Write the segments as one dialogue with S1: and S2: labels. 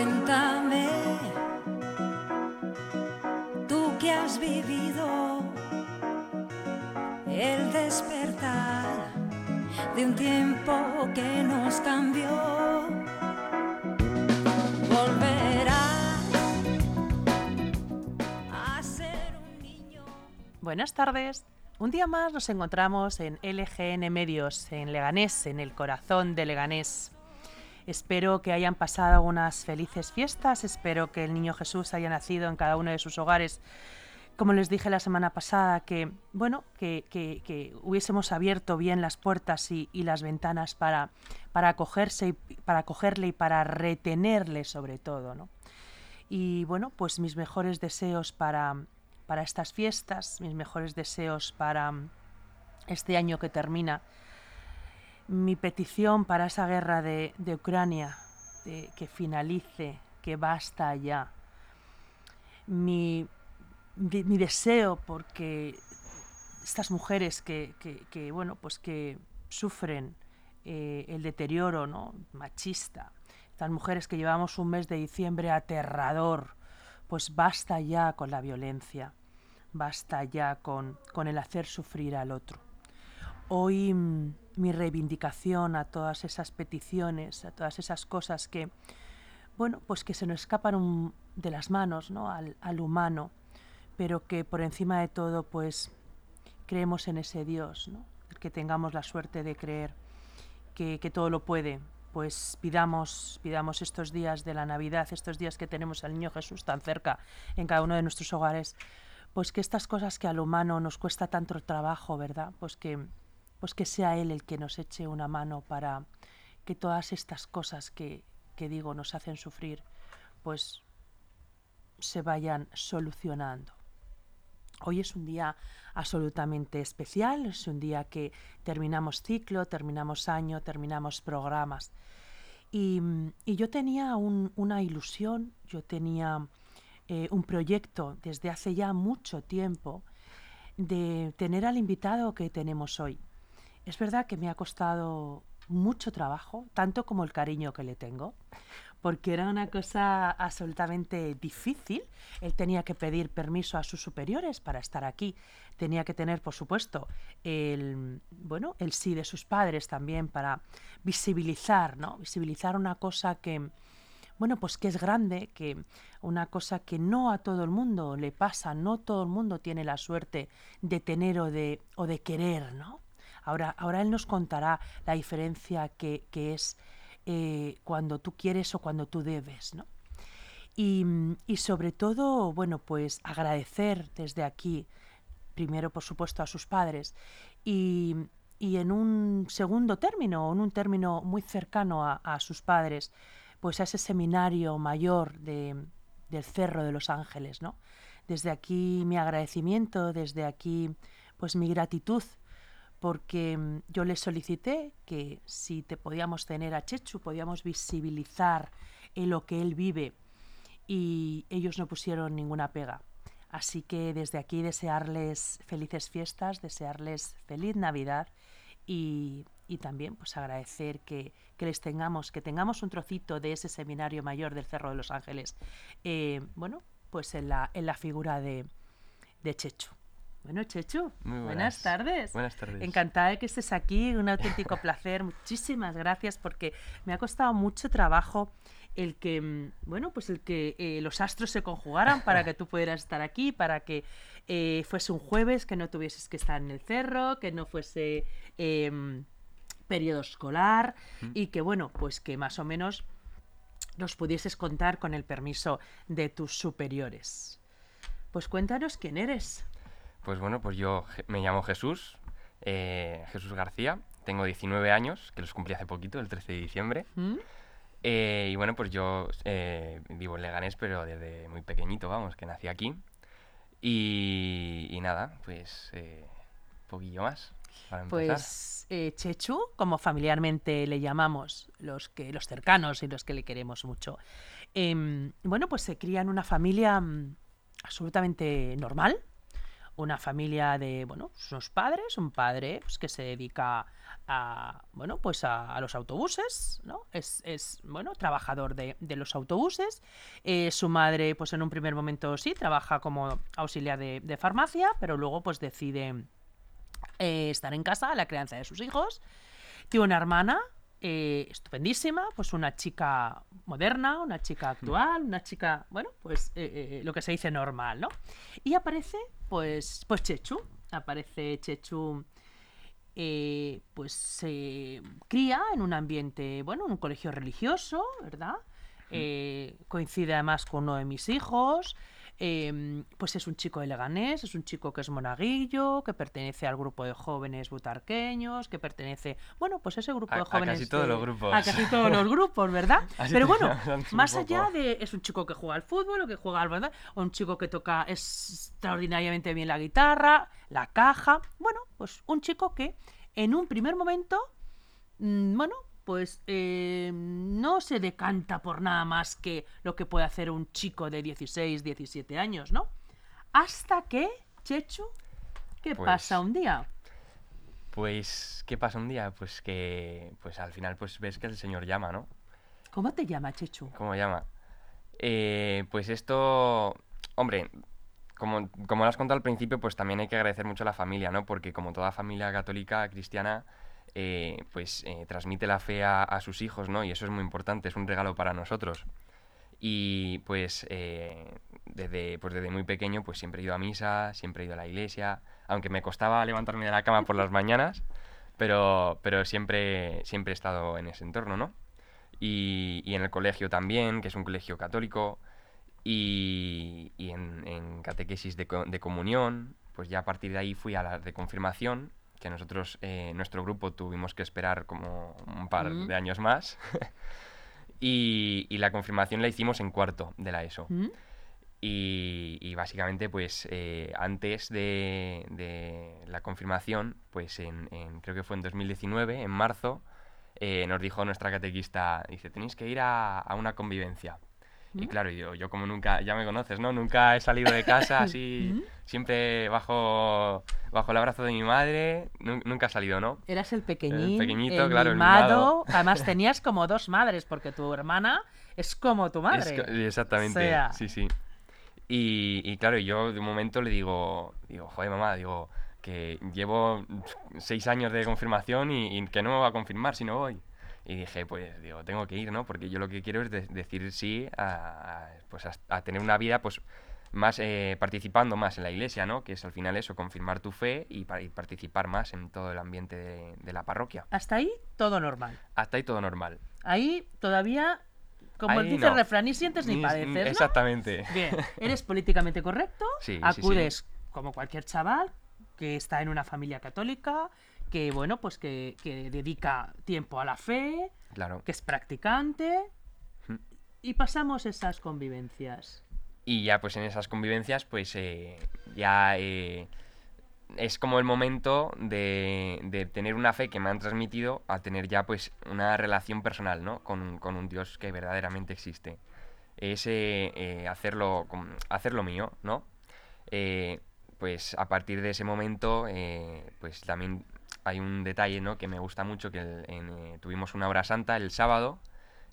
S1: Cuéntame, tú que has vivido el despertar de un tiempo que nos cambió. Volverá a ser un niño.
S2: Buenas tardes. Un día más nos encontramos en LGN Medios, en Leganés, en el corazón de Leganés. Espero que hayan pasado unas felices fiestas, espero que el niño Jesús haya nacido en cada uno de sus hogares. Como les dije la semana pasada, que bueno, que, que- hubiésemos abierto bien las puertas y, las ventanas para, para acogerse y para acogerle y para retenerle sobre todo, ¿no? Y bueno, pues mis mejores deseos para, para estas fiestas, mis mejores deseos para este año que termina, mi petición para esa guerra de, Ucrania, de que finalice, que basta ya. Mi, de- mi deseo porque estas mujeres que, bueno, pues que sufren eh, el deterioro ¿no? machista, estas mujeres que llevamos un mes de diciembre aterrador, pues basta ya con la violencia, basta ya con, con el hacer sufrir al otro. Hoy mm, mi reivindicación a todas esas peticiones, a todas esas cosas que, bueno, pues que se nos escapan de las manos, ¿no? Al, al humano, pero que por encima de todo, pues creemos en ese Dios, ¿no? Que tengamos la suerte de creer que, que todo lo puede, pues pidamos, pidamos estos días de la Navidad, estos días que tenemos al Niño Jesús tan cerca en cada uno de nuestros hogares, pues que estas cosas que al humano nos cuesta tanto trabajo, ¿verdad? Pues que, pues que sea Él el que nos eche una mano para que todas estas cosas que, que digo nos hacen sufrir, pues se vayan solucionando. Hoy es un día absolutamente especial, es un día que terminamos ciclo, terminamos año, terminamos programas. Y, y yo tenía un- una ilusión, yo tenía eh, un proyecto desde hace ya mucho tiempo de tener al invitado que tenemos hoy. Es verdad que me ha costado mucho trabajo, tanto como el cariño que le tengo, porque era una cosa absolutamente difícil. Él tenía que pedir permiso a sus superiores para estar aquí. Tenía que tener, por supuesto, el bueno, el sí de sus padres también para visibilizar, ¿no? Visibilizar una cosa que bueno, pues que es grande, que una cosa que no a todo el mundo le pasa, no todo el mundo tiene la suerte de tener o de, o de querer, ¿no? Ahora, ahora él nos contará la diferencia que, es eh, cuando tú quieres o cuando tú debes, ¿no? Y, y sobre todo, bueno, pues agradecer desde aquí, primero por supuesto a sus padres y, y en un segundo término, o en un término muy cercano a, a sus padres, pues a ese seminario mayor de, del Cerro de los Ángeles, ¿no? Desde aquí mi agradecimiento, desde aquí pues mi gratitud, porque mm, yo les solicité que si te podíamos tener a Chechu, podíamos visibilizar en lo que él vive y ellos no pusieron ninguna pega. Así que desde aquí desearles felices fiestas, desearles feliz Navidad y, y también pues agradecer que, que les tengamos, que tengamos un trocito de ese seminario mayor del Cerro de los Ángeles, eh, bueno, pues en la, en la figura de, de Chechu. Bueno, Chechu, buenas. tardes.
S3: Buenas tardes.
S2: Encantada de que estés aquí, un auténtico placer. Muchísimas gracias porque me ha costado mucho trabajo el que, mm, bueno, pues el que eh, los astros se conjugaran para que tú pudieras estar aquí, para que eh, fuese un jueves, que no tuvieses que estar en el cerro, que no fuese em, periodo escolar y que, bueno, pues que más o menos nos pudieses contar con el permiso de tus superiores. Pues cuéntanos quién eres.
S3: Pues bueno, pues yo me llamo Jesús, eh, Jesús García, tengo 19 años, que los cumplí hace poquito, el 13 de diciembre.
S2: ¿Mm?
S3: Eh, y bueno, pues yo eh, vivo en Leganés, pero desde muy pequeñito, vamos, que nací aquí. Y, y nada, pues eh, un poquillo más. Para.
S2: Pues eh, Chechu, como familiarmente le llamamos los que los cercanos y los que le queremos mucho. Em, bueno, pues se cría en una familia mm, absolutamente normal, una familia de, bueno, sus padres, un padre pues, que se dedica a, bueno, pues a, a los autobuses, ¿no? Es, es, bueno, trabajador de, de los autobuses. Eh, su madre, pues en un primer momento sí, trabaja como auxiliar de, farmacia, pero luego pues decide eh, estar en casa, la crianza de sus hijos. Tiene una hermana eh, estupendísima, pues una chica moderna, una chica actual, una chica, bueno, pues eh, eh, lo que se dice normal, ¿no? Y aparece, pues, pues Chechu, aparece Chechu, pues se cría en un ambiente, bueno, en un colegio religioso, ¿verdad? Eh, coincide además con uno de mis hijos. Em, pues es un chico de Leganés, es un chico que es monaguillo, que pertenece al grupo de jóvenes butarqueños, que pertenece, bueno, pues ese grupo
S3: A-
S2: de
S3: a
S2: jóvenes.
S3: casi todos
S2: de-
S3: los grupos.
S2: A casi todos los grupos, ¿verdad?
S3: Así
S2: Pero bueno, más allá de. Es un chico que juega al fútbol o que juega al ¿verdad? o un chico que toca extraordinariamente bien la guitarra, la caja. Bueno, pues un chico que en un primer momento, mm, bueno, pues eh, no se decanta por nada más que lo que puede hacer un chico de 16, 17 años, ¿no? Hasta que, Chechu, ¿qué
S3: Pues-
S2: pasa un día?
S3: Pues, ¿qué pasa un día? Pues que, pues al final, pues ves que el señor llama, ¿no?
S2: ¿Cómo te llama, Chechu?
S3: ¿Cómo llama? Eh, pues esto, hombre, como, como lo has contado al principio, pues también hay que agradecer mucho a la familia, ¿no? Porque como toda familia católica, cristiana, eh, pues eh, transmite la fe a, sus hijos, ¿no? Y eso es muy importante, es un regalo para nosotros. Y pues, eh, desde, pues desde muy pequeño, pues siempre he ido a misa, siempre he ido a la iglesia, aunque me costaba levantarme de la cama por las mañanas, pero, pero siempre, siempre he estado en ese entorno, ¿no? y, y en el colegio también, que es un colegio católico, y, en, catequesis de, de comunión, pues ya a partir de ahí fui a la de confirmación, que nosotros, eh, nuestro grupo, tuvimos que esperar como un par
S2: Mm.
S3: de años más, y, y la confirmación la hicimos en cuarto de la ESO.
S2: ¿Mm?
S3: Y, y básicamente, pues eh, antes de, de la confirmación, pues en, en- creo que fue en 2019, en marzo, eh, nos dijo nuestra catequista, dice, tenéis que ir a, a una convivencia. Y claro, yo, yo como nunca, ya me conoces, ¿no? Nunca he salido de casa así, siempre bajo, bajo el abrazo de mi madre, nu- nunca he salido, ¿no?
S2: Eras el pequeñín,
S3: pequeñito,
S2: el
S3: claro,
S2: mimado. Además tenías como dos madres, porque tu hermana es como tu madre.
S3: exactamente,
S2: sea.
S3: sí, sí. Y, y claro, yo de un momento le digo, digo, joder, mamá, digo, que llevo seis años de confirmación y, y que no me va a confirmar si no voy. Y dije, pues, digo, tengo que ir, ¿no? Porque yo lo que quiero es de- decir sí a, a, pues, a, a tener una vida, pues, más eh, participando más en la iglesia, ¿no? Que es al final eso, confirmar tu fe y, y participar más en todo el ambiente de, de la parroquia.
S2: Hasta ahí todo normal.
S3: Hasta ahí todo normal.
S2: Ahí todavía, como
S3: Ahí
S2: dice el
S3: no.
S2: refrán, ni sientes ni
S3: Ni-
S2: padeces, ¿no?
S3: Exactamente.
S2: Bien, eres políticamente correcto,
S3: Sí, sí, sí.
S2: acudes como cualquier chaval que está en una familia católica, que bueno, pues que, que dedica tiempo a la fe,
S3: Claro.
S2: que es practicante,
S3: Mm.
S2: y pasamos esas convivencias.
S3: Y ya pues en esas convivencias pues eh, ya eh, es como el momento de, de tener una fe que me han transmitido a tener ya pues una relación personal, ¿no? Con, con un Dios que verdaderamente existe. Es eh, hacerlo, hacerlo mío, ¿no? Pues a partir de ese momento pues también hay un detalle, ¿no? Que me gusta mucho, que el- en, eh, tuvimos una hora santa el sábado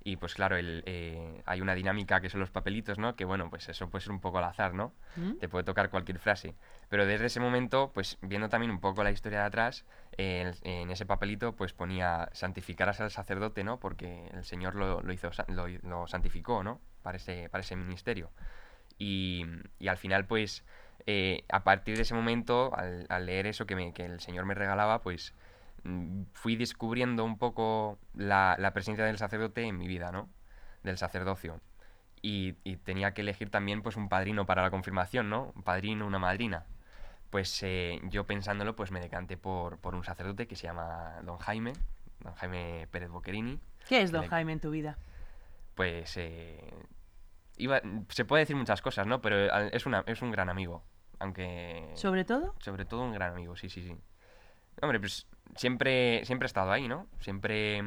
S3: y pues claro, el, eh, hay una dinámica que son los papelitos, ¿no? Que bueno, pues eso puede ser un poco al azar, ¿no?
S2: ¿Mm?
S3: Te puede tocar cualquier frase. Pero desde ese momento, pues viendo también un poco la historia de atrás, eh, en, en ese papelito pues ponía santificarás al sacerdote, ¿no? Porque el Señor lo, lo hizo, lo, lo santificó, ¿no? Para ese, para ese ministerio. Y, y al final, pues, eh, a partir de ese momento, al, al leer eso que, me, que el Señor me regalaba, pues mm, fui descubriendo un poco la, la presencia del sacerdote en mi vida, ¿no? Del sacerdocio. Y, y tenía que elegir también pues un padrino para la confirmación, ¿no? Un padrino, una madrina. Pues eh, yo pensándolo, pues me decanté por, por un sacerdote que se llama Don Jaime, Don Jaime Pérez Boquerini.
S2: ¿Qué es Don
S3: Le-
S2: Jaime en tu vida?
S3: Pues eh, iba, se puede decir muchas cosas, ¿no? Pero es, una, es un gran amigo, aunque...
S2: ¿Sobre todo?
S3: Sobre todo un gran amigo, sí, sí, sí. Hombre, pues siempre, siempre he estado ahí, ¿no? Siempre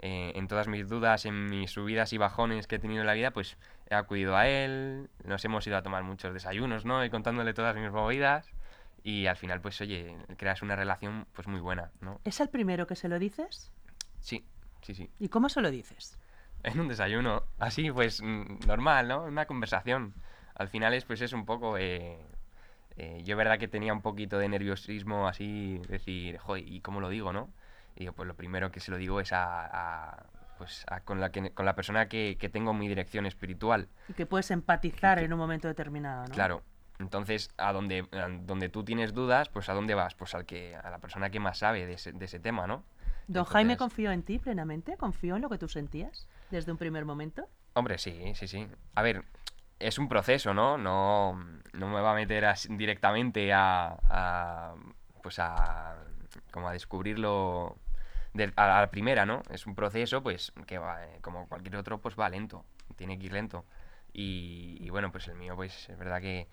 S3: eh, en todas mis dudas, en mis subidas y bajones que he tenido en la vida, pues he acudido a él, nos hemos ido a tomar muchos desayunos, ¿no? Y contándole todas mis movidas. y al final, pues oye, creas una relación pues muy buena, ¿no?
S2: ¿Es el primero que se lo dices?
S3: Sí, sí, sí.
S2: ¿Y cómo se lo dices?
S3: En un desayuno, así pues mm, normal, ¿no? Una conversación. Al final es pues es un poco... eh, eh, yo verdad que tenía un poquito de nerviosismo así, decir, joder, ¿y cómo lo digo, no? Y digo, pues lo primero que se lo digo es a... a, pues a- con, la que, con la persona que, que tengo mi dirección espiritual.
S2: Y que puedes empatizar
S3: Que-
S2: en un momento determinado, ¿no?
S3: Claro. Entonces, a donde, a donde tú tienes dudas, pues ¿a dónde vas? Pues al que, a la persona que más sabe de ese, de ese tema, ¿no?
S2: ¿Don Jaime
S3: Entonces-
S2: confió en ti plenamente? ¿Confió en lo que tú sentías desde un primer momento?
S3: Hombre, sí, sí, sí. A ver, es un proceso, ¿no? No, no me va a meter así directamente a, a, pues a, como a descubrirlo de- a la primera, ¿no? Es un proceso, pues, que eh, como cualquier otro, pues va lento, tiene que ir lento. Y, bueno, pues el mío, pues, es verdad que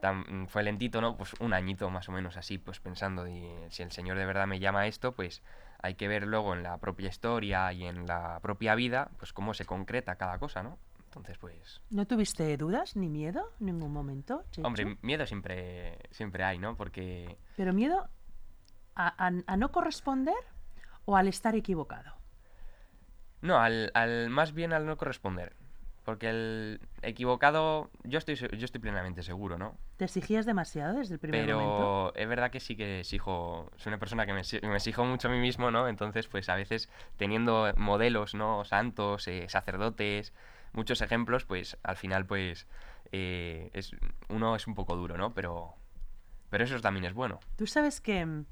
S3: tan- fue lentito, ¿no? Pues un añito más o menos así, pues pensando, si el Señor de verdad me llama a esto, pues hay que ver luego en la propia historia y en la propia vida, pues cómo se concreta cada cosa, ¿no? Entonces, pues,
S2: ¿No tuviste dudas ni miedo en ningún momento? Chechu?
S3: hombre, miedo siempre, siempre hay, ¿no? Porque,
S2: ¿Pero miedo a, a- a no corresponder o al estar equivocado?
S3: no, al, al más bien al no corresponder. Porque el equivocado, yo estoy, yo estoy plenamente seguro, ¿no?
S2: ¿Te exigías demasiado desde el primer
S3: Pero
S2: momento?
S3: es verdad que sí que exijo, soy una persona que me exijo mucho a mí mismo, ¿no? Entonces, pues a veces teniendo modelos, ¿no? Santos, eh, sacerdotes, muchos ejemplos, pues al final, pues eh, es, uno es un poco duro, ¿no? Pero, pero eso también es bueno.
S2: Tú sabes que mm,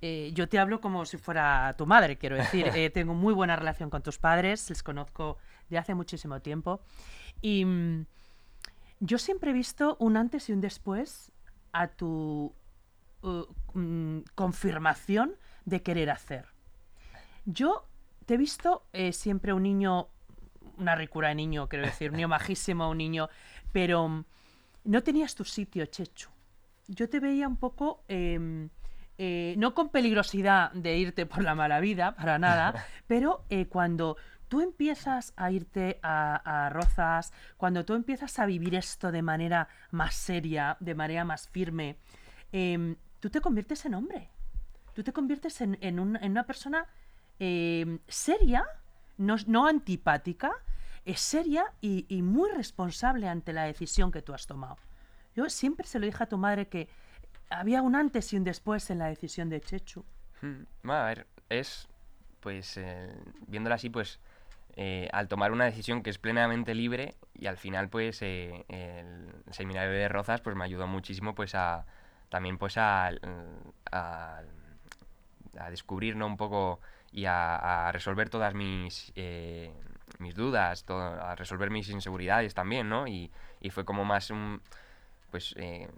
S2: eh, yo te hablo como si fuera tu madre, quiero decir. Eh, tengo muy buena relación con tus padres, les conozco de hace muchísimo tiempo. Y mm, yo siempre he visto un antes y un después a tu uh, mm, confirmación de querer hacer. Yo te he visto eh, siempre un niño, una ricura de niño, quiero decir, un niño majísimo, un niño, pero mm, no tenías tu sitio, Chechu. Yo te veía un poco, em, eh, no con peligrosidad de irte por la mala vida, para nada, pero eh, cuando tú empiezas a irte a, Rozas, cuando tú empiezas a vivir esto de manera más seria, de manera más firme, em, tú te conviertes en hombre. Tú te conviertes en, en un- en una persona em, seria, no, antipática, es seria y, muy responsable ante la decisión que tú has tomado. Yo siempre se lo dije a tu madre que había un antes y un después en la decisión de Chechu.
S3: Mm, bueno, a ver, es, pues, eh, viéndolo así, pues, eh, al tomar una decisión que es plenamente libre y al final, pues, eh, el seminario de Rozas, pues, me ayudó muchísimo, pues, a, también, pues, a, a, a descubrir. Un poco y a, a resolver todas mis, eh, mis dudas, todo- a resolver mis inseguridades también, ¿no? Y, y fue como más un, pues, eh,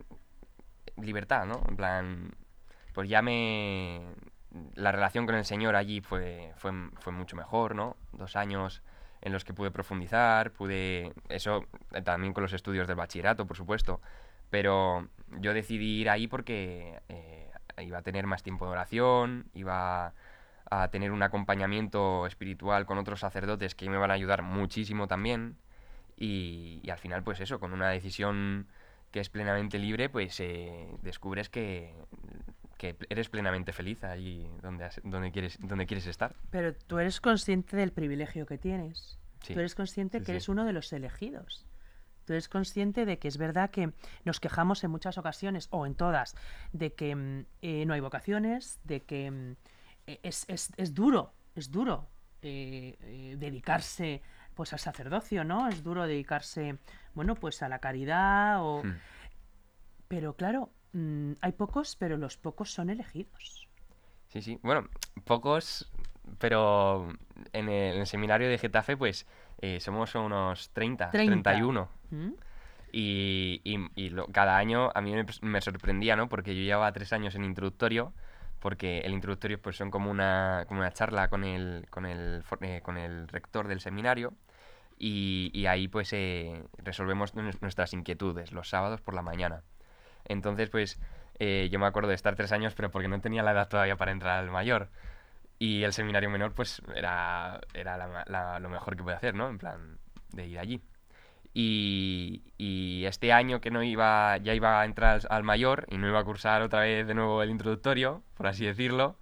S3: libertad, ¿no? En plan, pues ya me... La relación con el Señor allí fue, fue, fue mucho mejor, ¿no? Dos años en los que pude profundizar, pude... Eso eh, también con los estudios del bachillerato, por supuesto. Pero yo decidí ir ahí porque eh, iba a tener más tiempo de oración, iba a tener un acompañamiento espiritual con otros sacerdotes que me van a ayudar muchísimo también. Y, al final, pues eso, con una decisión que es plenamente libre, pues eh, descubres que, que eres plenamente feliz allí donde, has- donde, quieres, donde quieres estar.
S2: Pero tú eres consciente del privilegio que tienes.
S3: Sí,
S2: Tú eres consciente
S3: sí,
S2: que
S3: sí.
S2: eres uno de los elegidos. Tú eres consciente de que es verdad que nos quejamos en muchas ocasiones, o en todas, de que mm, eh, no hay vocaciones, de que mm, eh, es, es- es duro, es duro eh, eh, dedicarse pues al sacerdocio, ¿no? Es duro dedicarse, bueno, pues a la caridad o...
S3: Hmm.
S2: Pero claro, mm, hay pocos, pero los pocos son elegidos.
S3: Sí, sí. Bueno, pocos, pero en el, en el seminario de Getafe, pues eh, somos unos 30,
S2: 30.
S3: 31.
S2: ¿Mm?
S3: Y, y- y lo- cada año a mí me, me sorprendía, ¿no? Porque yo llevaba tres años en introductorio, porque el introductorio pues son como una, como una charla con el, con el, eh, con el rector del seminario y, y ahí pues eh, resolvemos nues- nuestras inquietudes los sábados por la mañana. Entonces pues eh, yo me acuerdo de estar tres años, pero porque no tenía la edad todavía para entrar al mayor. Y el seminario menor pues era, era la lo mejor que podía hacer, ¿no? En plan, de ir allí. Y, este año que no iba, ya iba a entrar al- al mayor y no iba a cursar otra vez de nuevo el introductorio, por así decirlo,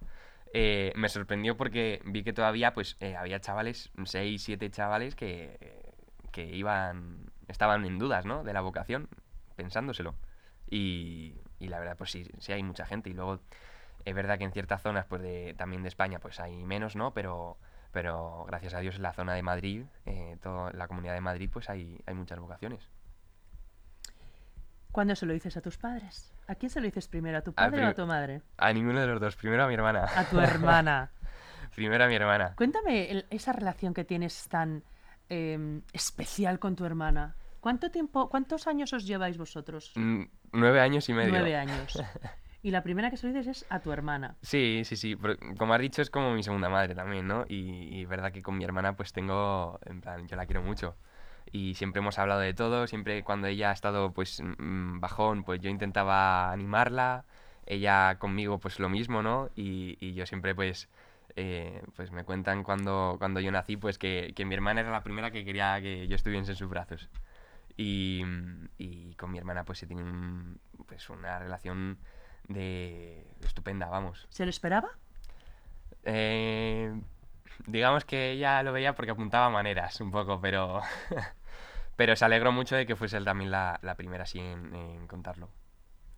S3: eh, me sorprendió porque vi que todavía pues eh, había chavales, 6, 7 chavales que, que iban, estaban en dudas, ¿no? De la vocación, pensándoselo. Y, y la verdad, pues sí, sí hay mucha gente. Y luego es verdad que en ciertas zonas pues de, también de España pues hay menos, ¿no? Pero, pero gracias a Dios en la zona de Madrid, eh, toda la comunidad de Madrid, pues hay, hay muchas vocaciones.
S2: ¿Cuándo se lo dices a tus padres? ¿A quién se lo dices primero? ¿A tu padre o a tu madre?
S3: A ninguno de los dos. Primero a mi hermana.
S2: A tu hermana.
S3: Primero a mi hermana.
S2: Cuéntame el- esa relación que tienes tan em, especial con tu hermana. ¿Cuánto tiempo, cuántos años os lleváis vosotros?
S3: Mm, Nueve años y medio.
S2: Nueve años. Y la primera que se lo dices es a tu hermana.
S3: Sí, sí, sí. pero como has dicho, es como mi segunda madre también, ¿no? Y, y verdad que con mi hermana pues tengo, en plan, yo la quiero mucho. Y siempre hemos hablado de todo, siempre cuando ella ha estado pues mm, bajón, pues yo intentaba animarla, ella conmigo pues lo mismo, ¿no? Y, y yo siempre pues, eh, pues me cuentan cuando, cuando yo nací pues que, que mi hermana era la primera que quería que yo estuviese en sus brazos. Y, y con mi hermana pues se tiene un- pues una relación de estupenda, vamos.
S2: ¿Se lo esperaba?
S3: Eh, digamos que ella lo veía porque apuntaba maneras un poco, pero, pero se alegró mucho de que fuese él también la, la primera así en, en contarlo.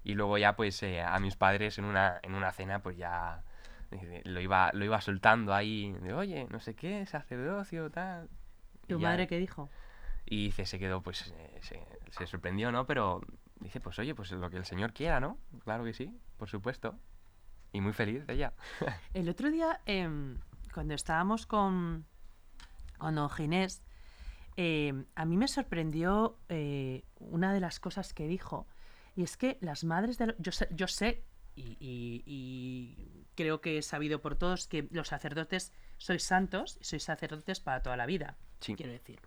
S3: Y luego ya pues eh, a mis padres en una, en una cena pues ya eh, lo iba, lo iba soltando ahí, de oye, no sé qué, sacerdocio, tal.
S2: ¿Tu
S3: ya-
S2: madre qué dijo?
S3: Y dice, se quedó, pues eh, se, se sorprendió, ¿no? Pero dice, pues oye, pues lo que el Señor quiera, ¿no? Claro que sí, por supuesto. Y muy feliz ella.
S2: El otro día, em, cuando estábamos con, con don Ginés, em, a mí me sorprendió eh, una de las cosas que dijo. Y es que las madres de... lo- Yo sé, yo sé y, y- y creo que he sabido por todos que los sacerdotes sois santos y sois sacerdotes para toda la vida,
S3: Sí.
S2: quiero decir.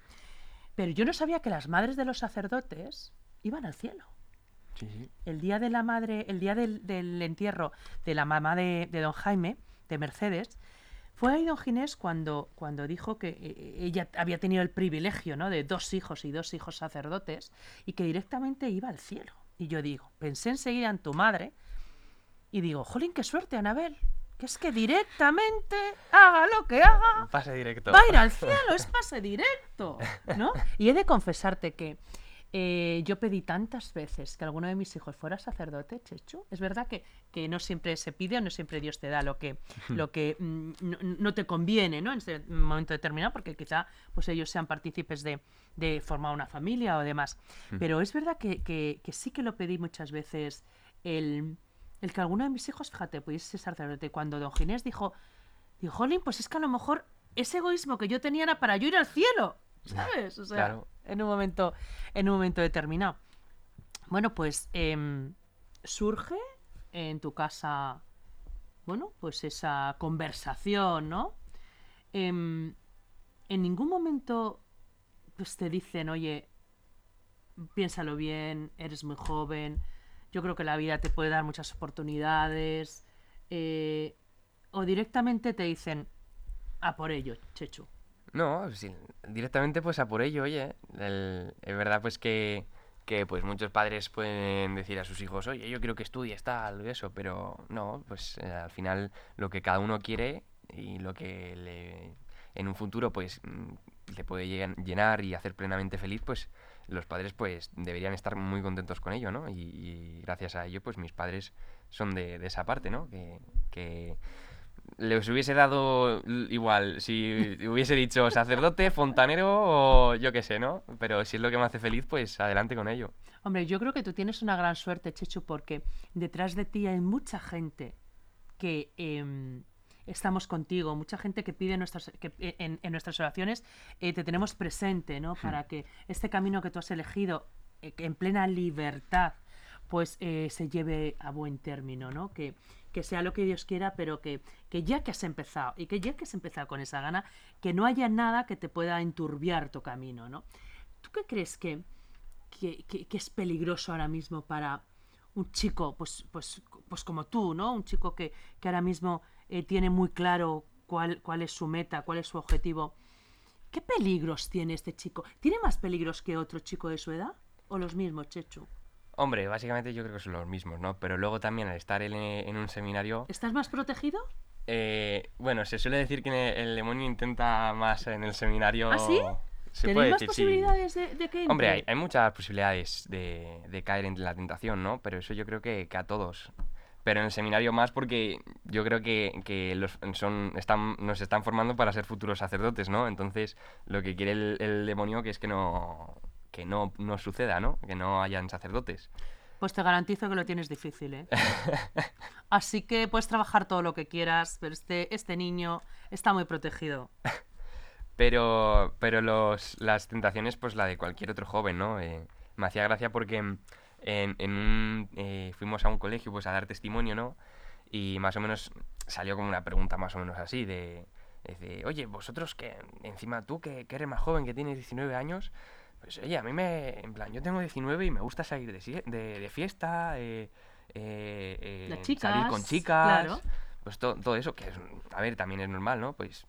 S2: Pero yo no sabía que las madres de los sacerdotes iban al cielo
S3: Sí, sí.
S2: el día de la madre, el día del, del entierro de la mamá de, de don Jaime, de Mercedes, fue ahí don Ginés cuando, cuando dijo que eh, ella había tenido el privilegio ¿no? de dos hijos y dos hijos sacerdotes y que directamente iba al cielo. Y yo digo, pensé enseguida en tu madre y digo, jolín, qué suerte, Anabel, que es que directamente, haga lo que haga,
S3: Pase directo.
S2: va a ir al cielo, es pase directo, ¿no? Y he de confesarte que eh, yo pedí tantas veces que alguno de mis hijos fuera sacerdote, Chechu. Es verdad que, que no siempre se pide o no siempre Dios te da lo que, lo que mm, no, no te conviene, ¿no? En ese momento determinado, porque quizá pues ellos sean partícipes de, de formar una familia o demás. Pero es verdad que, que- que sí que lo pedí muchas veces el, el que alguno de mis hijos, fíjate, pudiese ser sacerdote. Cuando don Ginés dijo, dijo, jolín, pues es que a lo mejor ese egoísmo que yo tenía era para yo ir al cielo, ¿sabes? O sea,
S3: Claro.
S2: en un momento, en un momento determinado. Bueno, pues em, surge en tu casa, bueno, pues esa conversación, ¿no? Em, en ningún momento pues te dicen, oye, piénsalo bien, eres muy joven, yo creo que la vida te puede dar muchas oportunidades, eh, o directamente te dicen, a por ello, Chechu.
S3: No, sí, directamente pues a por ello, oye. el- es verdad pues que, que pues muchos padres pueden decir a sus hijos, oye, yo quiero que estudies tal, eso, pero no, pues eh, al final lo que cada uno quiere y lo que le, en un futuro pues mm, le puede llen- llenar y hacer plenamente feliz, pues los padres pues deberían estar muy contentos con ello, ¿no? Y, gracias a ello pues mis padres son de, esa parte, ¿no? Que, les hubiese dado igual si hubiese dicho sacerdote, fontanero o yo qué sé, ¿no? Pero si es lo que me hace feliz, pues adelante con ello.
S2: Hombre, yo creo que tú tienes una gran suerte, Chechu, porque detrás de ti hay mucha gente que em, estamos contigo, mucha gente que pide nuestras, que eh, en, en nuestras oraciones eh, te tenemos presente, ¿no? Para que este camino que tú has elegido eh, en plena libertad, pues eh, se lleve a buen término, ¿no? Que, que sea lo que Dios quiera, pero que, que ya que has empezado y que ya que has empezado con esa gana, que no haya nada que te pueda enturbiar tu camino, ¿no? ¿Tú qué crees que, que, que- que es peligroso ahora mismo para un chico, pues, pues, pues como tú, ¿no? Un chico que, que ahora mismo eh, tiene muy claro cuál, cuál es su meta, cuál es su objetivo. ¿Qué peligros tiene este chico? ¿Tiene más peligros que otro chico de su edad? ¿O los mismos, Chechu?
S3: Hombre, básicamente yo creo que son los mismos, ¿no? Pero luego también al estar en, en un seminario...
S2: ¿Estás más protegido?
S3: eh, bueno, se suele decir que el demonio intenta más en el seminario...
S2: ¿Ah, sí?
S3: Se
S2: ¿Tenéis
S3: puede
S2: más
S3: decir, sí.
S2: posibilidades de, de que entre?
S3: Hombre, hay, hay muchas posibilidades de, de caer en la tentación, ¿no? Pero eso yo creo que, que a todos. Pero en el seminario más porque yo creo que, que los son, están, nos están formando para ser futuros sacerdotes, ¿no? Entonces, lo que quiere el, el demonio que es que no, que no, no suceda, ¿no? Que no hayan sacerdotes.
S2: Pues te garantizo que lo tienes difícil, ¿eh? Así que puedes trabajar todo lo que quieras, pero este, este niño está muy protegido.
S3: Pero, pero los, las tentaciones, pues la de cualquier otro joven, ¿no? Eh, me hacía gracia porque en, en un, eh, fuimos a un colegio pues a dar testimonio, ¿no? Y más o menos salió como una pregunta más o menos así, de, de, oye, vosotros que encima tú que, que eres más joven, que tienes 19 años, pues oye, a mí me, en plan, yo tengo 19 y me gusta salir de, de, de fiesta, eh, eh, salir con chicas,
S2: claro.
S3: pues to- todo eso, que es, a ver, también es normal, ¿no? Pues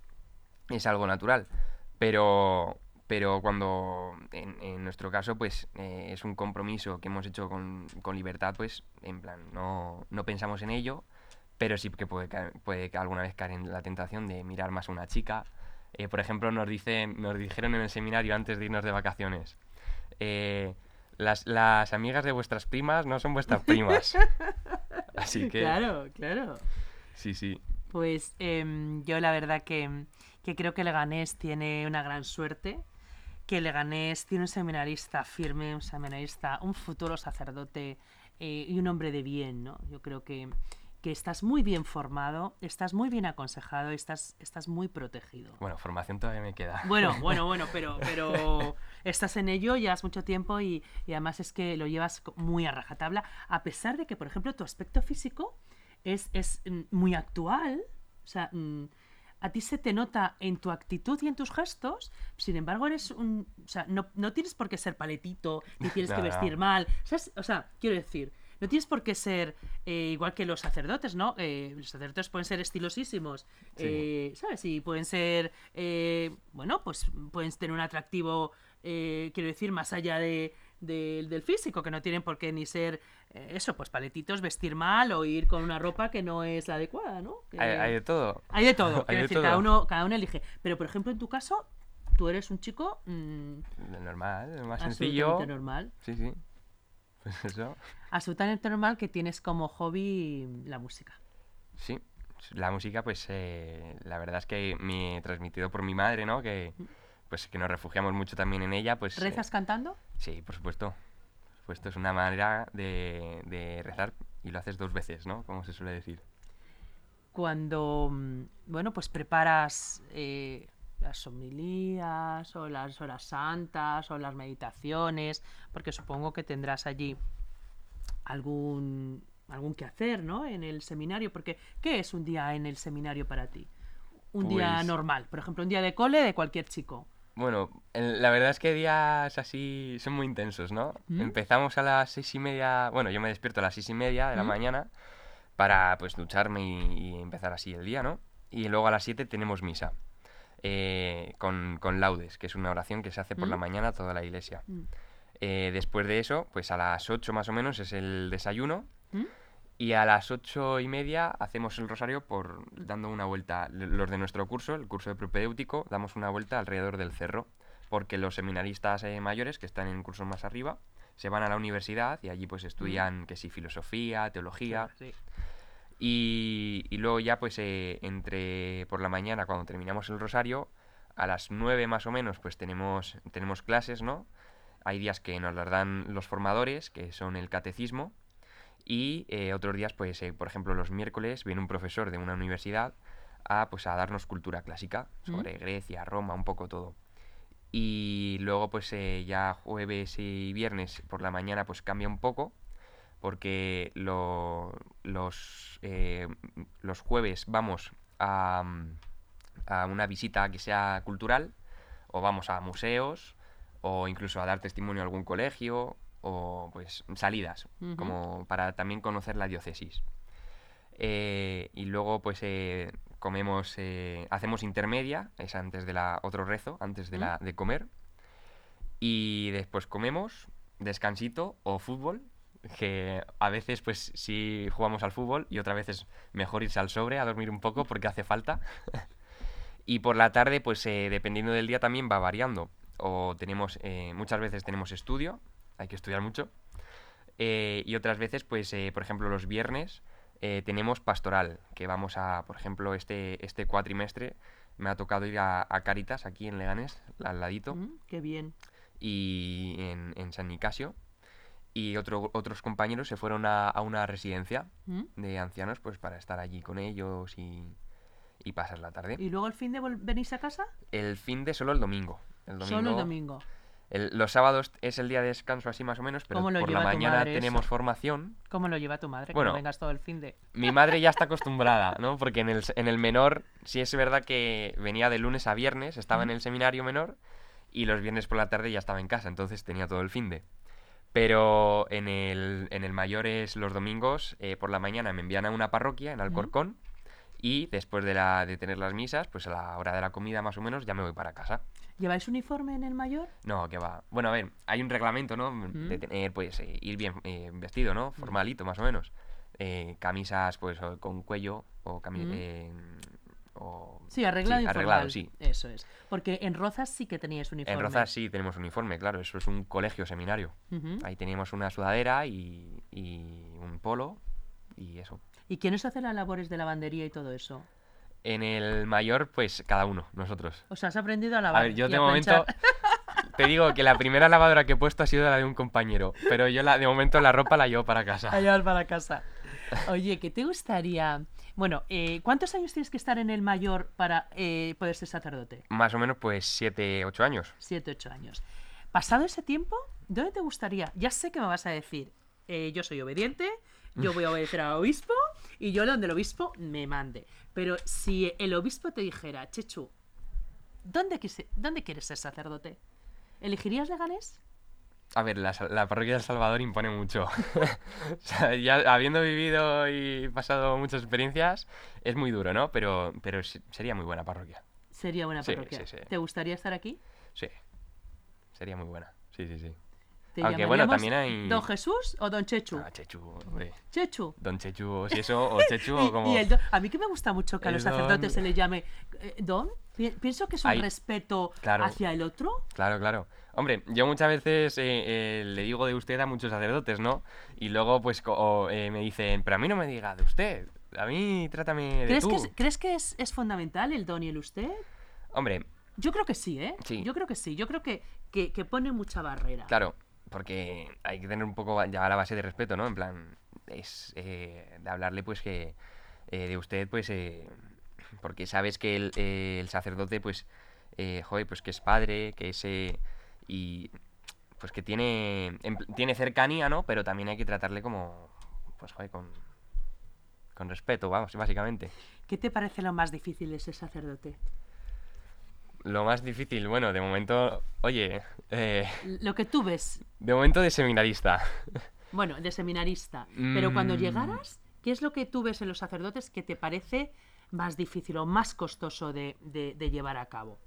S3: es algo natural. Pero, pero cuando, en, en nuestro caso, pues eh, es un compromiso que hemos hecho con, con libertad, pues en plan, no, no pensamos en ello, pero sí que puede, puede alguna vez caer en la tentación de mirar más a una chica. Eh, por ejemplo, nos, dicen, nos dijeron en el seminario antes de irnos de vacaciones, eh, las, las amigas de vuestras primas no son vuestras primas. Así que,
S2: Claro, claro.
S3: sí, sí.
S2: Pues em, yo la verdad que, que creo que Leganés tiene una gran suerte, que Leganés tiene un seminarista firme, un seminarista, un futuro sacerdote eh, y un hombre de bien, ¿no? Yo creo que, que estás muy bien formado, estás muy bien aconsejado y estás, estás muy protegido.
S3: Bueno, formación todavía me queda.
S2: Bueno, bueno, bueno, pero, pero estás en ello, llevas mucho tiempo y, y además es que lo llevas muy a rajatabla, a pesar de que, por ejemplo, tu aspecto físico es, es mm, muy actual, o sea, mm, a ti se te nota en tu actitud y en tus gestos, sin embargo, eres un... O sea, no, no tienes por qué ser paletito, ni tienes
S3: No,
S2: que
S3: no.
S2: vestir mal, ¿sabes? O sea, quiero decir... No tienes por qué ser eh, igual que los sacerdotes, ¿no? Eh, los sacerdotes pueden ser estilosísimos,
S3: Sí.
S2: eh, ¿sabes? Y pueden ser, bueno, pues pueden tener un atractivo, quiero decir, más allá de, de- del físico, que no tienen por qué ni ser, eh, eso, pues paletitos, vestir mal o ir con una ropa que no es la adecuada, ¿no? Que-
S3: Hay, hay de todo.
S2: hay de todo,
S3: hay
S2: quiero
S3: de
S2: decir,
S3: todo.
S2: cada uno, cada uno elige. Pero, por ejemplo, en tu caso, tú eres un chico mm,
S3: Normal, más
S2: absolutamente
S3: sencillo.
S2: normal.
S3: Sí, sí. Pues eso.
S2: Absolutamente normal que tienes como hobby la música.
S3: Sí. La música, pues eh, la verdad es que me transmitido por mi madre, ¿no? Que pues que nos refugiamos mucho también en ella, pues... eh,
S2: ¿Rezas cantando?
S3: Sí, por supuesto. Por supuesto, es una manera de, de rezar y lo haces dos veces, ¿no? Como se suele decir.
S2: cuando, mm, bueno, pues preparas eh, las homilías o las horas santas o las meditaciones, porque supongo que tendrás allí algún algún que hacer, ¿no? En el seminario, porque ¿qué es un día en el seminario para ti? Un día
S3: Pues-
S2: normal, por ejemplo, un día de cole de cualquier chico.
S3: Bueno, el- la verdad es que días así son muy intensos, ¿no?
S2: ¿Mm?
S3: Empezamos a las seis y media, bueno, yo me despierto a las seis y media de la
S2: ¿Mm?
S3: mañana para pues ducharme y, y empezar así el día, ¿no? Y luego a las siete tenemos misa eh, con, con laudes, que es una oración que se hace por la mañana toda la iglesia.
S2: Mm.
S3: Eh, después de eso, pues a las ocho más o menos es el desayuno
S2: ¿Mm?
S3: Y a las ocho y media hacemos el rosario por dando una vuelta. Los de nuestro curso, el curso de propedéutico, damos una vuelta alrededor del cerro, porque los seminaristas eh, mayores que están en cursos más arriba se van a la universidad y allí pues estudian que sí filosofía, teología
S2: Sí.
S3: y, y luego ya pues eh, entre por la mañana cuando terminamos el rosario a las nueve más o menos pues tenemos tenemos clases, ¿no? Hay días que nos las dan los formadores, que son el catecismo, y eh, otros días, pues, eh, por ejemplo, los miércoles viene un profesor de una universidad a, pues, a darnos cultura clásica sobre Grecia, Roma, un poco todo. Y luego, pues, eh, ya jueves y viernes por la mañana, pues, cambia un poco, porque lo- los, eh, los jueves vamos a, a una visita que sea cultural, o vamos a museos, o incluso a dar testimonio a algún colegio, o pues salidas, como para también conocer la diócesis. Eh, y luego, pues, eh, comemos, eh, hacemos intermedia, es antes de la otro rezo, antes de, la, de comer. Y después comemos, descansito o fútbol, que a veces pues sí jugamos al fútbol y otras veces mejor irse al sobre a dormir un poco porque hace falta. y por la tarde pues dependiendo del día también va variando. O tenemos, muchas veces tenemos estudio, hay que estudiar mucho. eh, y otras veces pues eh, por ejemplo los viernes eh, tenemos pastoral, que vamos a, por ejemplo, este, este cuatrimestre me ha tocado ir a, a Caritas, aquí en Leganés, al ladito,
S2: Mm, Qué bien.
S3: y en, en San Nicasio. Y otro- otros compañeros se fueron a, a una residencia
S2: Mm.
S3: de ancianos pues para estar allí con ellos y, y pasar la tarde.
S2: ¿Y luego el fin de venís a casa?
S3: El fin de solo el domingo. El domingo
S2: Solo el domingo.
S3: El- los sábados es el día de descanso así más o menos, pero
S2: ¿Cómo lo
S3: por la mañana
S2: eso?
S3: tenemos formación.
S2: ¿Cómo lo lleva tu madre?
S3: Bueno.
S2: que no vengas todo el fin de...
S3: Mi madre ya está acostumbrada, ¿no? Porque en el, en el menor sí es verdad que venía de lunes a viernes, estaba en el seminario menor y los viernes por la tarde ya estaba en casa, entonces tenía todo el fin de. Pero en el, en el mayor es los domingos, eh, por la mañana me envían a una parroquia en Alcorcón y después de, la, de tener las misas, pues a la hora de la comida más o menos, ya me voy para casa.
S2: ¿Lleváis uniforme en el mayor?
S3: No, que va. Bueno, a ver, hay un reglamento, ¿no? De
S2: Mm.
S3: tener, pues, eh, ir bien eh, vestido, ¿no? Formalito, más o menos. Eh, camisas, pues, con cuello o cami-
S2: Mm.
S3: eh, o-
S2: Sí, arreglado y
S3: arreglado, sí.
S2: Eso es. Porque en Rozas sí que teníais uniforme.
S3: En Rozas sí tenemos uniforme, claro. Eso es un colegio seminario. Ahí teníamos una sudadera y, y un polo y eso.
S2: ¿Y quiénes hacen las labores de lavandería y todo eso?
S3: En el mayor, pues, cada uno, nosotros.
S2: O sea, has aprendido a lavar.
S3: A ver, yo de momento te digo que la primera lavadora que he puesto ha sido la de un compañero, pero yo la, de momento la ropa la llevo para casa.
S2: A llevar para casa. Oye, ¿qué te gustaría? Bueno, eh, ¿cuántos años tienes que estar en el mayor para eh, poder ser sacerdote?
S3: Más o menos pues 7, 8 años.
S2: Siete, ocho años. Pasado ese tiempo, ¿dónde te gustaría? Ya sé que me vas a decir, eh, yo soy obediente, yo voy a obedecer al obispo y yo donde el obispo me mande. Pero si el obispo te dijera, Chechu, ¿dónde, quise- ¿dónde quieres ser sacerdote? ¿Elegirías Leganés?
S3: A ver, la, parroquia del Salvador impone mucho. o sea, ya habiendo vivido y pasado muchas experiencias, es muy duro, ¿no? Pero, pero sería muy buena parroquia.
S2: Sería buena
S3: Sí,
S2: parroquia.
S3: sí, sí.
S2: ¿Te gustaría estar aquí?
S3: Sí. Sería muy buena. Sí, sí, sí.
S2: ¿Te
S3: Aunque, bueno, también hay-
S2: ¿Don Jesús o Don Chechu?
S3: Ah, Chechu, hombre.
S2: Chechu.
S3: Don Chechu, o si eso, o Chechu, o como...
S2: y el don- a mí que me gusta mucho que a los sacerdotes se les llame eh, don. Pi- Pienso que es un
S3: Hay-
S2: respeto
S3: Claro.
S2: hacia el otro.
S3: Claro, claro. Hombre, yo muchas veces eh, eh, le digo de usted a muchos sacerdotes, ¿no? Y luego, pues, o, me dicen, pero a mí no me diga de usted. A mí trátame de
S2: ¿Crees
S3: tú.
S2: que, es, ¿crees que es, es fundamental el don y el usted?
S3: Hombre,
S2: Yo creo que sí, ¿eh?
S3: Sí.
S2: Yo creo que sí. Yo creo que, que, que pone mucha barrera.
S3: Claro, porque hay que tener un poco ya la base de respeto, ¿no? En plan, es eh, de hablarle, pues, que eh, de usted, pues, eh, porque sabes que el, el sacerdote, pues, eh, joder, pues que es padre, que es... eh, y pues que tiene, en tiene cercanía, ¿no? Pero también hay que tratarle como, pues, joder, con, con respeto, vamos, básicamente.
S2: ¿Qué te parece lo más difícil de ser sacerdote?
S3: Lo más difícil, bueno, de momento, oye, eh,
S2: Lo que tú ves,
S3: de momento de seminarista.
S2: bueno, de seminarista. Pero cuando
S3: Mm.
S2: llegaras, ¿qué es lo que tú ves en los sacerdotes que te parece más difícil o más costoso de, de- de llevar a cabo?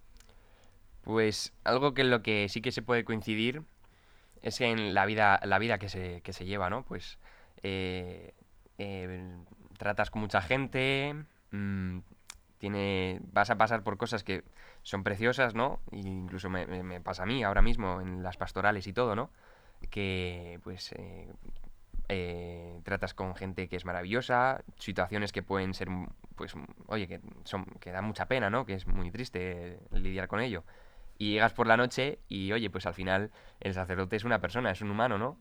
S3: Pues algo que en lo que sí que se puede coincidir es en la vida, la vida que se, que se lleva, ¿no? Pues eh, eh, tratas con mucha gente, mm, tiene, vas a pasar por cosas que son preciosas, ¿no? E incluso me, pasa a mí ahora mismo en las pastorales y todo, ¿no? Que pues eh, eh, tratas con gente que es maravillosa, situaciones que pueden ser, pues, oye, que, son, que da mucha pena, ¿no? Que es muy triste lidiar con ello. Y llegas por la noche y, oye, pues al final el sacerdote es una persona, es un humano, ¿no?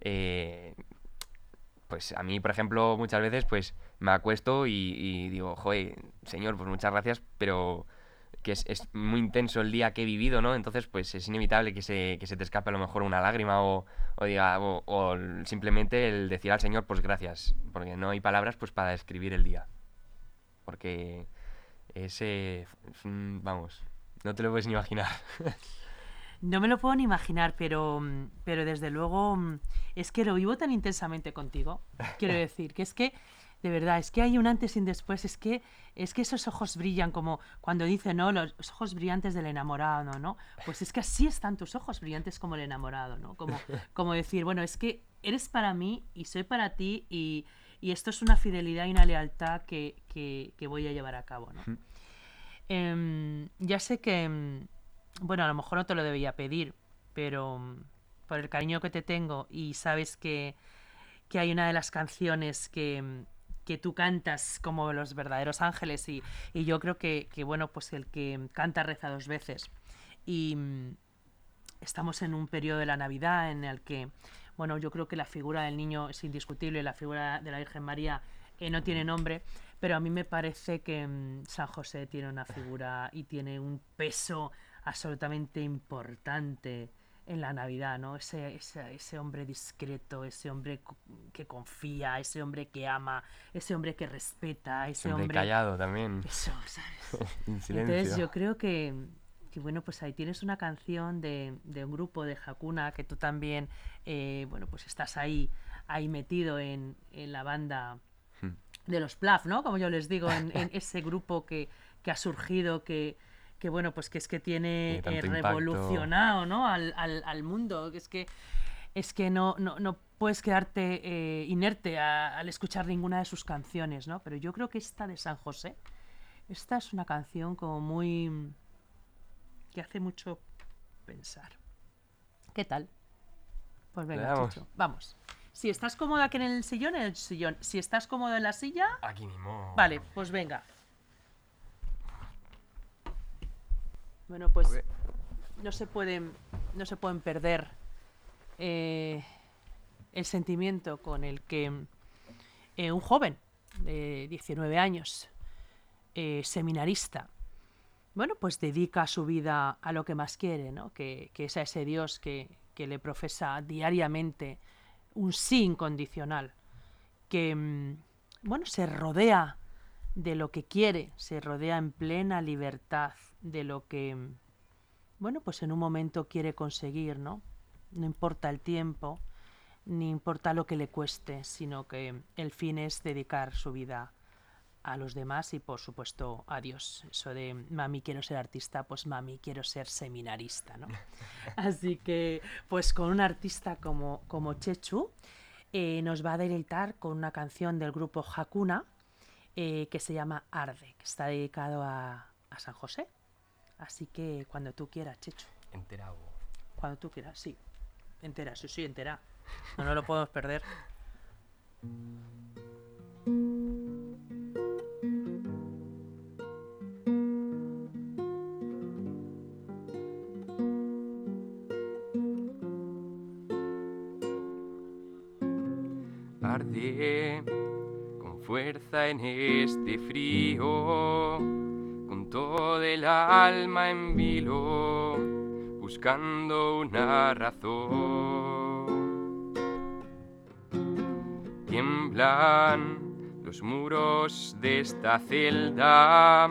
S3: Eh, pues a mí, por ejemplo, muchas veces, pues me acuesto y, y digo, joder, señor, pues muchas gracias, pero que es, es muy intenso el día que he vivido, ¿no? Entonces, pues es inevitable que se, que se te escape a lo mejor una lágrima o, o diga, o, simplemente el decir al Señor, pues gracias, porque no hay palabras pues para describir el día. Porque ese, vamos, no te lo puedes ni imaginar.
S2: No me lo puedo ni imaginar, pero, mm, pero desde luego mm, es que lo vivo tan intensamente contigo. Quiero decir, que es que de verdad, es que hay un antes y un después, es que, es que esos ojos brillan como cuando dice, ¿no? Los ojos brillantes del enamorado, ¿no? Pues es que así están tus ojos brillantes como el enamorado, ¿no? Como, como decir, bueno, es que eres para mí y soy para ti y, y esto es una fidelidad y una lealtad que, que, que voy a llevar a cabo, ¿no? Em, ya sé que, em, bueno, a lo mejor no te lo debía pedir, pero mm, por el cariño que te tengo y sabes que, que hay una de las canciones que, mm, que tú cantas como los verdaderos ángeles y, y yo creo que, que, bueno, pues el que canta reza dos veces. Y mm, estamos en un periodo de la Navidad en el que, bueno, yo creo que la figura del niño es indiscutible, la figura de la Virgen María no tiene nombre, pero a mí me parece que mm, San José tiene una figura y tiene un peso absolutamente importante en la Navidad, ¿no? Ese, ese, ese hombre discreto, ese hombre que confía, ese hombre que ama, ese hombre que respeta, ese
S4: Siempre
S2: hombre...
S4: callado también,
S2: Eso, ¿sabes? Entonces yo creo que, que, bueno, pues ahí tienes una canción de, de un grupo de Hakuna que tú también, eh, bueno, pues estás ahí, ahí metido en, en la banda
S4: Hmm.
S2: de los Plaf, ¿no? Como yo les digo, en, en ese grupo que, que ha surgido, que, que bueno, pues que es que tiene eh, revolucionado, ¿no? Al, al, al mundo, que es que es que no, no, no puedes quedarte eh, inerte a- al escuchar ninguna de sus canciones, ¿no? Pero yo creo que esta de San José, esta es una canción como muy... que hace mucho pensar. ¿Qué tal? Pues venga,
S4: damos.
S2: Chicho, vamos. Si estás cómoda aquí en el sillón, en el sillón. Si estás cómodo en la silla,
S4: Aquí mismo.
S2: vale, pues venga. Bueno, pues no se pueden, no se pueden perder eh, el sentimiento con el que eh, un joven de 19 años, eh, seminarista, bueno, pues dedica su vida a lo que más quiere, ¿no? Que, que es a ese Dios que, que le profesa diariamente un sí incondicional, que, mm, bueno, se rodea de lo que quiere, se rodea en plena libertad de lo que, bueno, pues en un momento quiere conseguir, ¿no? No importa el tiempo, ni importa lo que le cueste, sino que el fin es dedicar su vida a los demás y por supuesto a Dios. Eso de mami quiero ser artista, pues mami quiero ser seminarista, ¿no? Así que pues con un artista como, como Chechu eh, nos va a deleitar con una canción del grupo Hakuna eh, que se llama Arde, que está dedicado a, a San José. Así que cuando tú quieras, Chechu.
S4: Enterado.
S2: Cuando tú quieras, sí. Entera, sí, sí, entera. No, no lo podemos perder.
S4: Arde fuerza en este frío, con todo el alma en vilo, buscando una razón. Tiemblan los muros de esta celda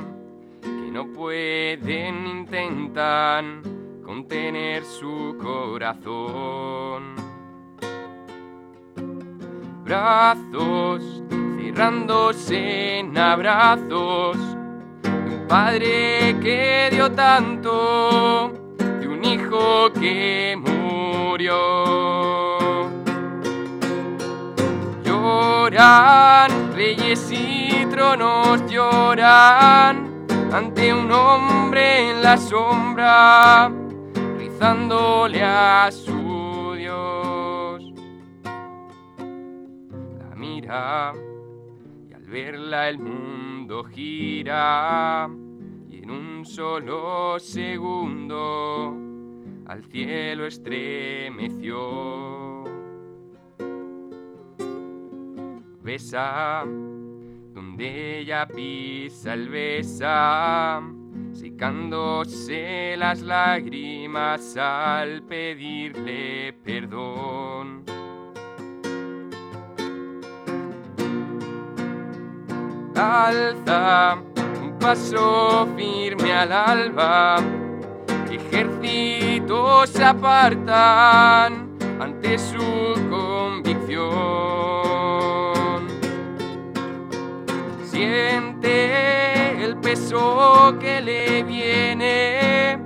S4: que no pueden, intentan contener su corazón brazos, cerrándose en abrazos, de un padre que dio tanto, de un hijo que murió. Lloran, reyes y tronos lloran, ante un hombre en la sombra, rizándole a su Dios la mira verla el mundo gira y en un solo segundo al cielo estremeció. Besa donde ella pisa el besa, secándose las lágrimas al pedirle perdón. alza, un paso firme al alba. Ejércitos se apartan ante su convicción. Siente el peso que le viene,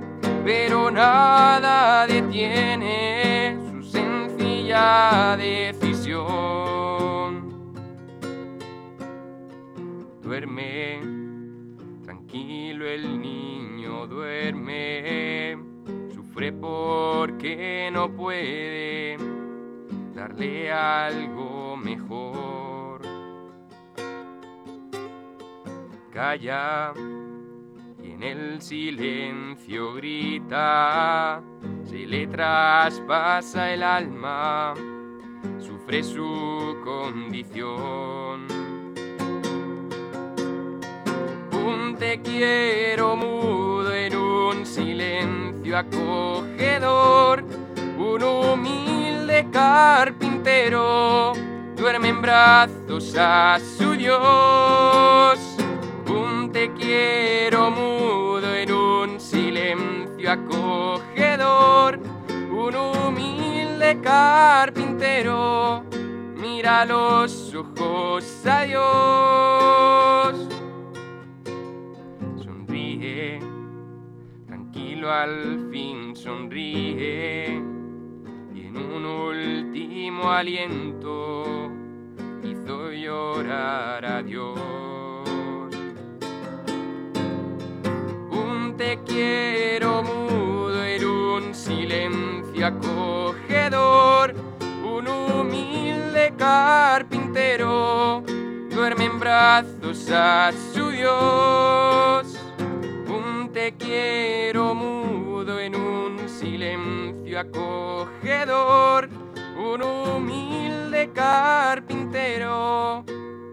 S4: pero nada detiene su sencilla de Duerme, tranquilo el niño duerme, sufre porque no puede darle algo mejor. Calla y en el silencio grita, se le traspasa el alma, sufre su condición. Te quiero mudo en un silencio acogedor, un humilde carpintero duerme en brazos a su Dios. Un te quiero mudo en un silencio acogedor, un humilde carpintero mira los ojos a Dios. Al fin sonríe y en un último aliento hizo llorar a Dios. Un te quiero mudo en un silencio acogedor, un humilde carpintero duerme en brazos a su Dios. Un te quiero mudo silencio acogedor, un humilde carpintero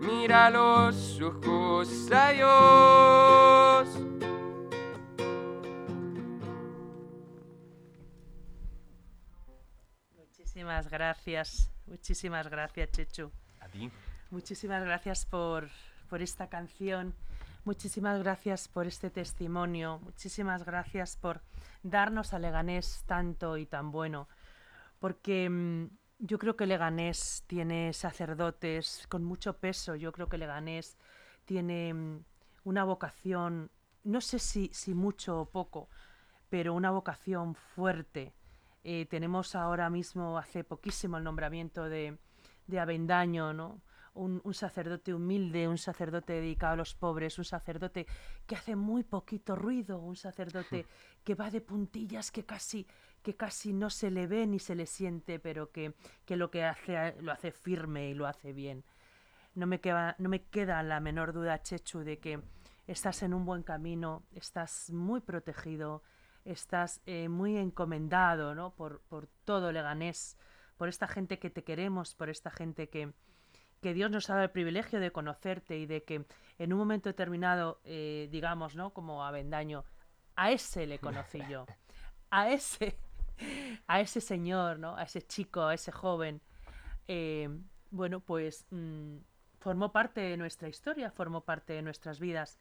S4: mira los ojos a Dios.
S2: Muchísimas gracias, muchísimas gracias, Chechu.
S4: A ti.
S2: Muchísimas gracias por, por esta canción, muchísimas gracias por este testimonio, muchísimas gracias por darnos a Leganés tanto y tan bueno, porque mm, yo creo que Leganés tiene sacerdotes con mucho peso, yo creo que Leganés tiene mm, una vocación, no sé si, si mucho o poco, pero una vocación fuerte. Eh, tenemos ahora mismo, hace poquísimo, el nombramiento de, de Avendaño, ¿no? Un, un sacerdote humilde, un sacerdote dedicado a los pobres, un sacerdote que hace muy poquito ruido, un sacerdote que va de puntillas, que casi, que casi no se le ve ni se le siente, pero que, que lo que hace lo hace firme y lo hace bien. No me, queda, no me queda la menor duda, Chechu, de que estás en un buen camino, estás muy protegido, estás eh, muy encomendado ¿no? por, por todo Leganés, por esta gente que te queremos, por esta gente que, que Dios nos ha dado el privilegio de conocerte y de que en un momento determinado, eh, digamos, ¿no? Como a Bendaño, a ese le conocí yo, a ese, a ese señor, ¿no? A ese chico, a ese joven. eh, bueno, pues mm, formó parte de nuestra historia, formó parte de nuestras vidas.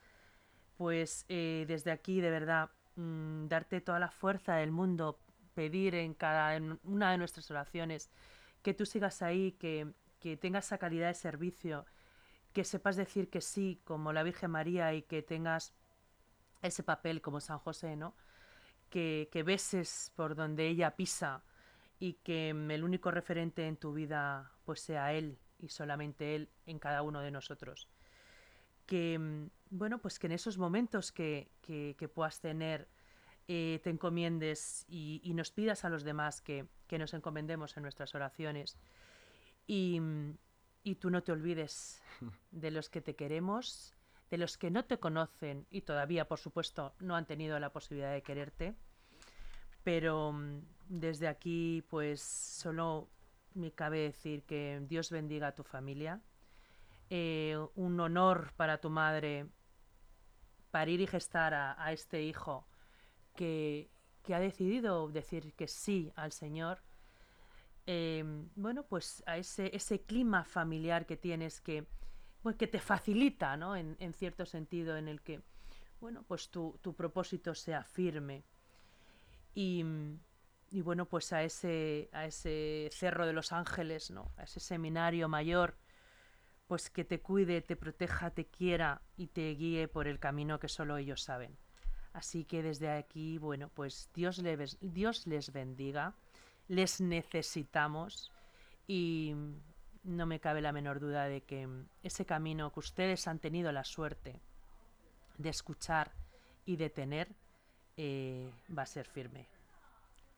S2: Pues eh, desde aquí, de verdad, mm, darte toda la fuerza del mundo, pedir en cada en una de nuestras oraciones que tú sigas ahí, que, que tengas esa calidad de servicio, que sepas decir que sí, como la Virgen María, y que tengas ese papel como San José, ¿no? Que, que beses por donde ella pisa y que mm, el único referente en tu vida pues sea Él y solamente Él en cada uno de nosotros. Que, mm, bueno, pues que en esos momentos que, que, que puedas tener eh, te encomiendes y, y nos pidas a los demás que, que nos encomendemos en nuestras oraciones. Y, tú no te olvides de los que te queremos, de los que no te conocen y todavía, por supuesto, no han tenido la posibilidad de quererte. Pero desde aquí, pues solo me cabe decir que Dios bendiga a tu familia. Eh, un honor para tu madre parir y gestar a, a este hijo que, que ha decidido decir que sí al Señor eh, bueno, pues a ese, ese clima familiar que tienes que, bueno, que te facilita, ¿no? En, en cierto sentido, en el que, bueno, pues tu, tu propósito sea firme. Y, y bueno, pues a ese, a ese Cerro de los Ángeles, ¿no? A ese seminario mayor, pues que te cuide, te proteja, te quiera y te guíe por el camino que solo ellos saben. Así que desde aquí, bueno, pues Dios les, Dios les bendiga, les necesitamos y no me cabe la menor duda de que ese camino que ustedes han tenido la suerte de escuchar y de tener eh, va a ser firme.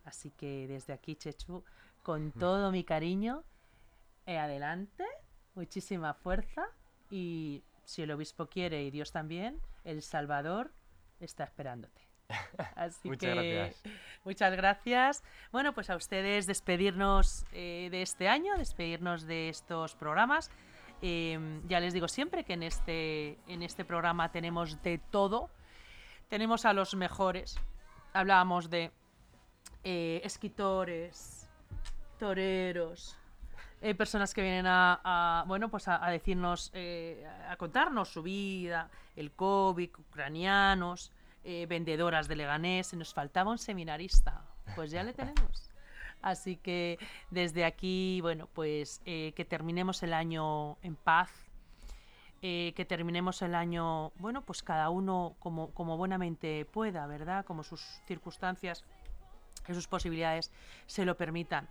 S2: Así que desde aquí, Chechu, con todo mi cariño, eh, adelante muchísima fuerza y si el obispo quiere y Dios también, el Salvador está esperándote. Así
S3: muchas
S2: que
S3: gracias.
S2: muchas gracias. Bueno, pues a ustedes despedirnos eh, de este año, despedirnos de estos programas. Eh, ya les digo siempre que en este, en este programa tenemos de todo. Tenemos a los mejores. Hablábamos de eh, escritores, toreros, eh, personas que vienen a, a, bueno pues a, a decirnos eh, a contarnos su vida el covid ucranianos eh, vendedoras de Leganés nos faltaba un seminarista. Pues ya le tenemos. Así que desde aquí bueno pues eh, que terminemos el año en paz eh, que terminemos el año bueno pues cada uno como, como buenamente pueda verdad como sus circunstancias y sus posibilidades se lo permitan.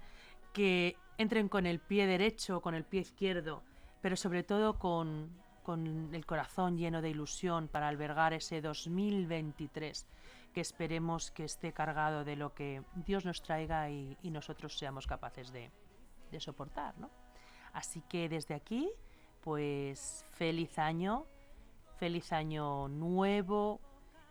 S2: Que entren con el pie derecho, con el pie izquierdo, pero sobre todo con, con el corazón lleno de ilusión para albergar ese 2023 que esperemos que esté cargado de lo que Dios nos traiga y, nosotros seamos capaces de, soportar, ¿no? Así que desde aquí, pues feliz año, feliz año nuevo,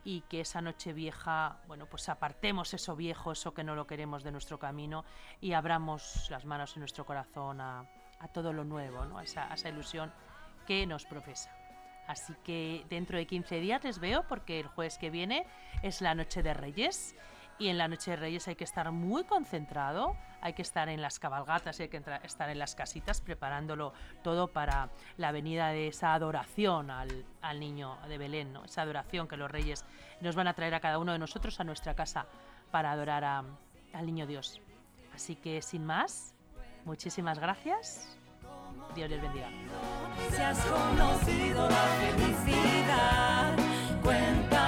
S2: y que esa noche vieja, bueno, pues apartemos eso viejo, eso que no lo queremos de nuestro camino y abramos las manos en nuestro corazón a, todo lo nuevo, ¿no? a esa ilusión que nos profesa. Así que dentro de 15 días les veo porque el jueves que viene es la Noche de Reyes y en la Noche de Reyes hay que estar muy concentrado, hay que estar en las cabalgatas, hay que estar en las casitas preparándolo todo para la venida de esa adoración al, al niño de Belén, ¿no? esa adoración que los reyes nos van a traer a cada uno de nosotros a nuestra casa para adorar al niño Dios. Así que sin más, muchísimas gracias. Dios les bendiga.
S1: Si has conocido la felicidad, cuenta